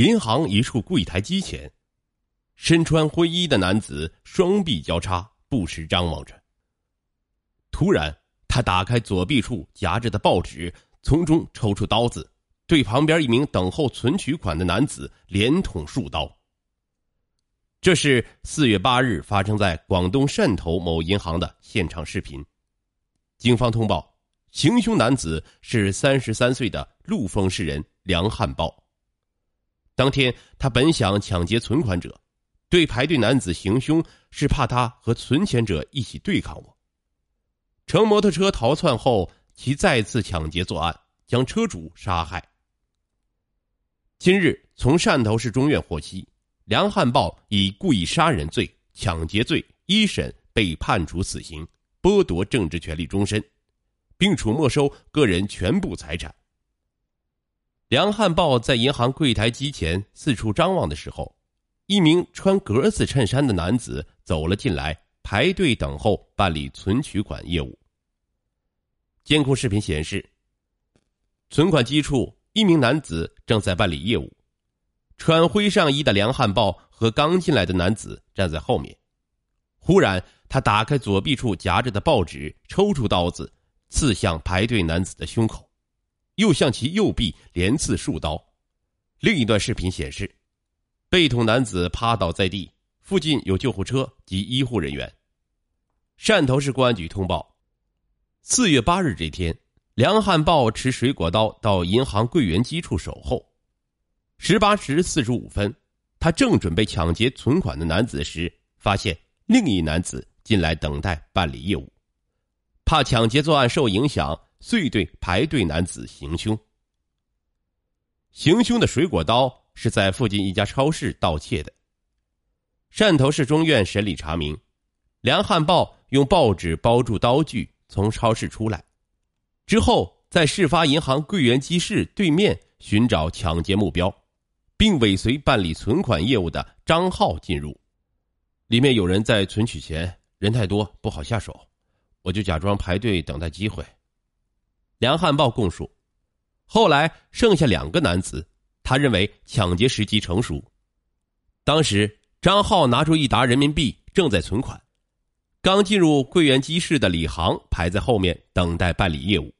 银行一处柜台机前，身穿灰衣的男子双臂交叉，不时张望着。突然，他打开左臂处夹着的报纸，从中抽出刀子，对旁边一名等候存取款的男子连捅数刀。这是四月八日发生在广东汕头某银行的现场视频。警方通报，行凶男子是三十三岁的陆丰市人梁汉豹。当天，他本想抢劫存款者，对排队男子行凶是怕他和存钱者一起对抗我。乘摩托车逃窜后，其再次抢劫作案，将车主杀害。今日从汕头市中院获悉。梁汉豹以故意杀人罪、抢劫罪一审被判处死刑，剥夺政治权利终身，并处没收个人全部财产。梁汉豹在银行柜台机前四处张望的时候，一名穿格子衬衫的男子走了进来，排队等候办理存取款业务。监控视频显示，存款机处一名男子正在办理业务。穿灰上衣的梁汉豹和刚进来的男子站在后面。忽然，他打开左臂处夹着的报纸，抽出刀子，刺向排队男子的胸口，又向其右臂连刺数刀。另一段视频显示，被捅男子趴倒在地，附近有救护车及医护人员。汕头市公安局通报：四月八日这天，梁汉豹持水果刀到银行柜员机处守候。十八时四十五分，他正准备抢劫存款的男子时，发现另一男子进来等待办理业务，怕抢劫作案受影响，遂对排队男子行凶。行凶的水果刀是在附近一家超市盗窃的。汕头市中院审理查明，梁汉豹用报纸包住刀具从超市出来，之后在事发银行柜员机室对面寻找抢劫目标。并尾随办理存款业务的张浩进入，里面有人在存取钱，人太多不好下手，我就假装排队等待机会。梁汉豹供述，后来剩下两个男子，他认为抢劫时机成熟。当时张浩拿出一沓人民币正在存款，刚进入柜员机室的李航排在后面等待办理业务。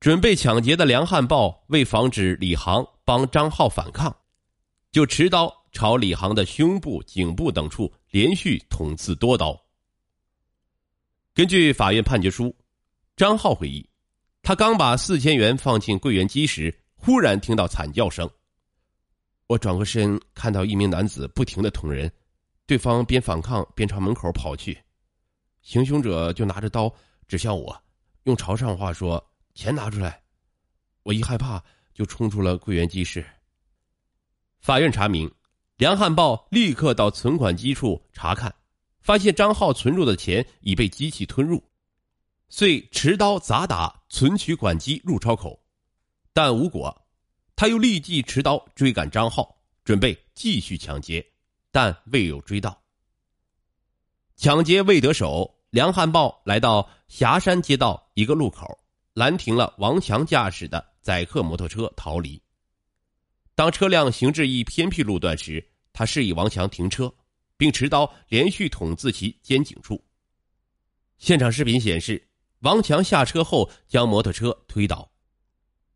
准备抢劫的梁汉豹为防止李航帮张浩反抗，就持刀朝李航的胸部、颈部等处连续捅刺多刀。根据法院判决书，张浩回忆，他刚把四千元放进柜员机时，忽然听到惨叫声。我转过身，看到一名男子不停的捅人，对方边反抗边朝门口跑去，行凶者就拿着刀指向我，用潮汕话说。钱拿出来！我一害怕，就冲出了柜员机室。法院查明，梁汉豹立刻到存款机处查看，发现张浩存入的钱已被机器吞入，遂持刀砸打存取款机入钞口，但无果。他又立即持刀追赶张浩，准备继续抢劫，但未有追到。抢劫未得手，梁汉豹来到霞山街道一个路口。拦停了王强驾驶的载客摩托车逃离。当车辆行至一偏僻路段时，他示意王强停车，并持刀连续捅自其肩颈处。现场视频显示，王强下车后将摩托车推倒。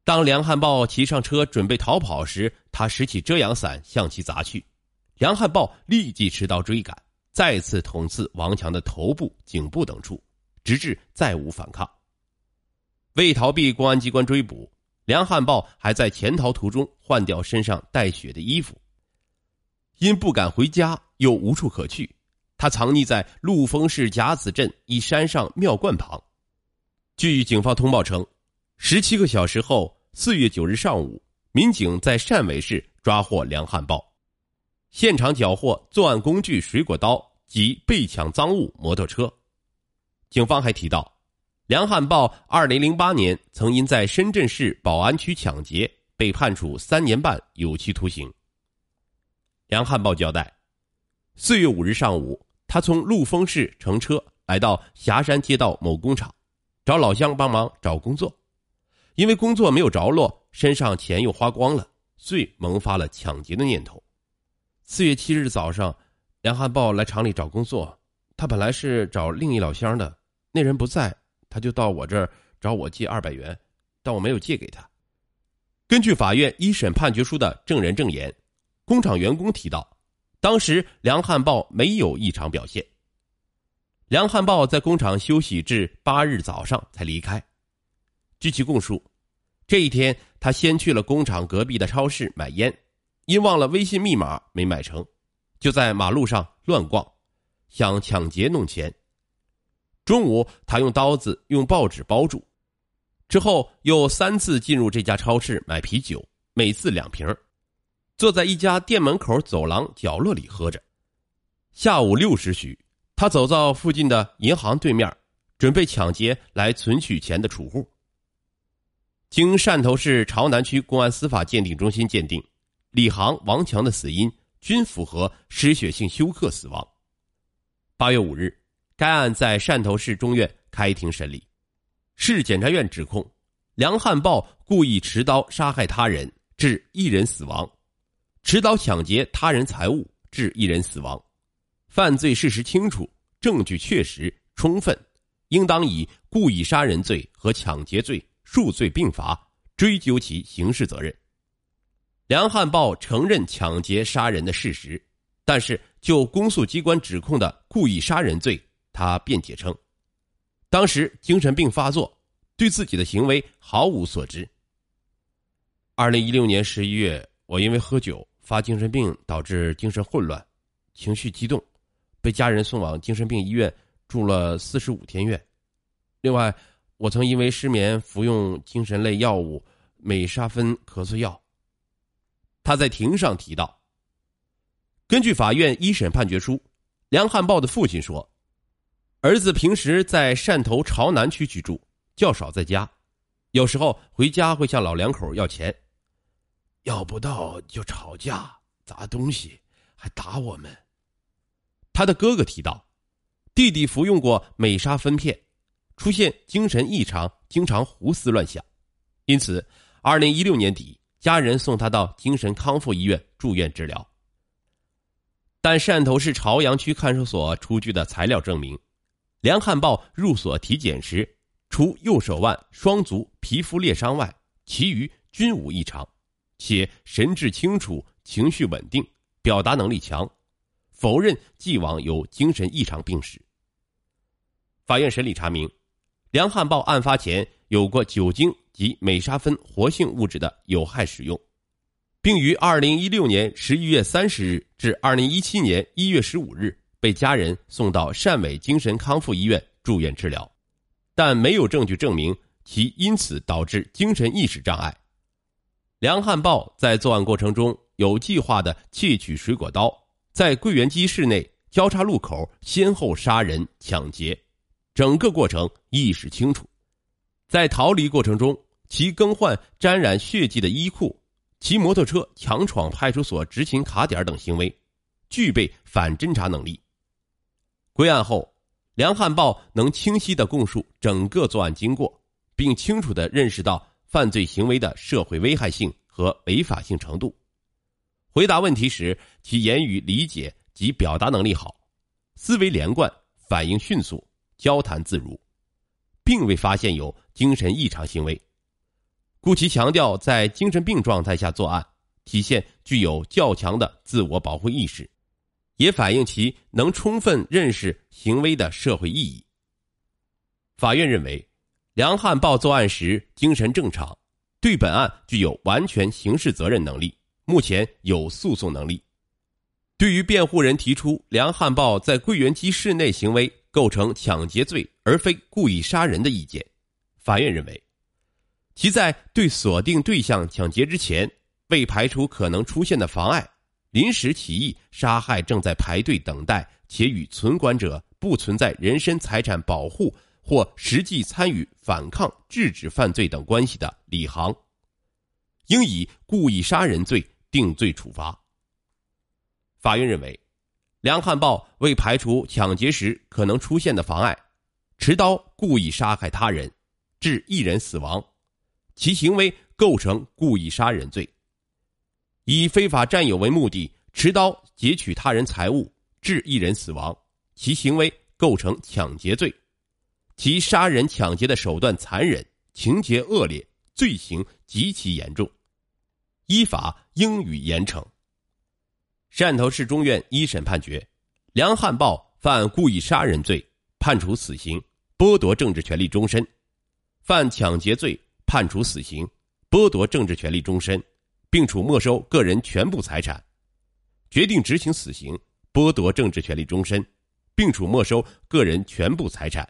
当梁汉豹骑上车准备逃跑时，他拾起遮阳伞向其砸去。梁汉豹立即持刀追赶，再次捅刺王强的头部、颈部等处，直至再无反抗。为逃避公安机关追捕，梁汉豹还在潜逃途中换掉身上带血的衣服。因不敢回家，又无处可去，他藏匿在陆丰市甲子镇一山上庙观旁。据警方通报称，十七个小时后，四月九日上午，民警在汕尾市抓获梁汉豹，现场缴获作案工具水果刀及被抢赃物摩托车。警方还提到。梁汉豹二零零八年曾因在深圳市宝安区抢劫被判处三年半有期徒刑。梁汉豹交代，四月五日上午，他从陆丰市乘车来到霞山街道某工厂，找老乡帮忙找工作，因为工作没有着落，身上钱又花光了，遂萌发了抢劫的念头。四月七日早上，梁汉豹来厂里找工作，他本来是找另一老乡的，那人不在，他就到我这儿找我借二百元，但我没有借给他。根据法院一审判决书的证人证言，工厂员工提到，当时梁汉豹没有异常表现。梁汉豹在工厂休息至八日早上才离开。据其供述，这一天他先去了工厂隔壁的超市买烟，因忘了微信密码没买成，就在马路上乱逛，想抢劫弄钱。中午他用刀子用报纸包住。之后又三次进入这家超市买啤酒，每次两瓶，坐在一家店门口走廊角落里喝着。下午六时许，他走到附近的银行对面，准备抢劫来存取钱的储户。经汕头市潮南区公安司法鉴定中心鉴定，李航、王强的死因均符合失血性休克死亡。八月五日，该案在汕头市中院开庭审理。市检察院指控梁汉豹故意持刀杀害他人，致一人死亡；持刀抢劫他人财物，致一人死亡。犯罪事实清楚，证据确实充分，应当以故意杀人罪和抢劫罪数罪并罚，追究其刑事责任。梁汉豹承认抢劫杀人的事实，但是就公诉机关指控的故意杀人罪，他辩解称。当时精神病发作，对自己的行为毫无所知。二零一六年十一月，我因为喝酒发精神病，导致精神混乱、情绪激动，被家人送往精神病医院住了四十五天院。另外，我曾因为失眠服用精神类药物美沙芬咳嗽药。他在庭上提到，根据法院一审判决书，梁汉豹的父亲说。儿子平时在汕头潮南区居住，较少在家，有时候回家会向老两口要钱，要不到就吵架、砸东西，还打我们。他的哥哥提到，弟弟服用过美沙芬片，出现精神异常，经常胡思乱想，因此，二零一六年底，家人送他到精神康复医院住院治疗。但汕头市潮阳区看守所出具的材料证明。梁汉豹入所体检时，除右手腕、双足皮肤裂伤外，其余均无异常，且神志清楚、情绪稳定、表达能力强，否认既往有精神异常病史。法院审理查明，梁汉豹案发前有过酒精及美沙芬活性物质的有害使用，并于二零一六年十一月三十日至二零一七年一月十五日。被家人送到汕尾精神康复医院住院治疗，但没有证据证明其因此导致精神意识障碍。梁汉豹在作案过程中有计划的窃取水果刀，在桂园机市内交叉路口先后杀人抢劫，整个过程意识清楚。在逃离过程中，其更换沾染血迹的衣裤，骑摩托车强闯派出所执勤卡点等行为，具备反侦查能力。归案后，梁汉豹能清晰的供述整个作案经过，并清楚的认识到犯罪行为的社会危害性和违法性程度。回答问题时，其言语理解及表达能力好，思维连贯，反应迅速，交谈自如，并未发现有精神异常行为，故其强调在精神病状态下作案，体现具有较强的自我保护意识。也反映其能充分认识行为的社会意义。法院认为，梁汉豹作案时精神正常，对本案具有完全刑事责任能力，目前有诉讼能力。对于辩护人提出梁汉豹在桂园机室内行为构成抢劫罪而非故意杀人的意见，法院认为，其在对锁定对象抢劫之前，未排除可能出现的妨碍。临时起意杀害正在排队等待且与存管者不存在人身财产保护或实际参与反抗制止犯罪等关系的李航，应以故意杀人罪定罪处罚。法院认为，梁汉豹为排除抢劫时可能出现的妨碍，持刀故意杀害他人，致一人死亡，其行为构成故意杀人罪。以非法占有为目的，持刀劫取他人财物，致一人死亡，其行为构成抢劫罪，其杀人抢劫的手段残忍，情节恶劣，罪行极其严重，依法应予严惩。汕头市中院一审判决，梁汉豹犯故意杀人罪，判处死刑，剥夺政治权利终身；犯抢劫罪，判处死刑，剥夺政治权利终身。并处没收个人全部财产，决定执行死刑，剥夺政治权利终身，并处没收个人全部财产。